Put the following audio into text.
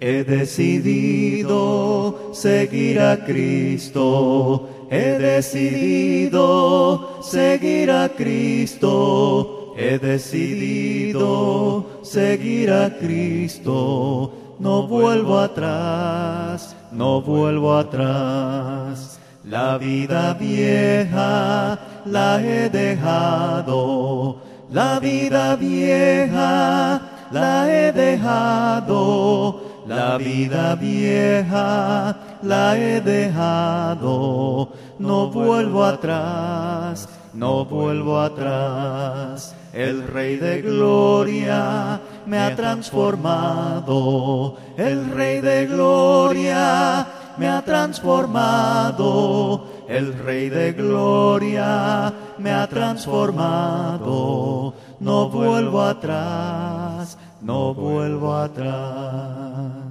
He decidido seguir a Cristo, he decidido seguir a Cristo, he decidido seguir a Cristo, no vuelvo atrás, no vuelvo atrás. La vida vieja la he dejado, la vida vieja la he dejado la vida vieja la he dejado, no vuelvo atrás, no vuelvo atrás. El Rey de Gloria me ha transformado, el Rey de Gloria me ha transformado, el Rey de Gloria me ha transformado, no vuelvo atrás, no vuelvo atrás.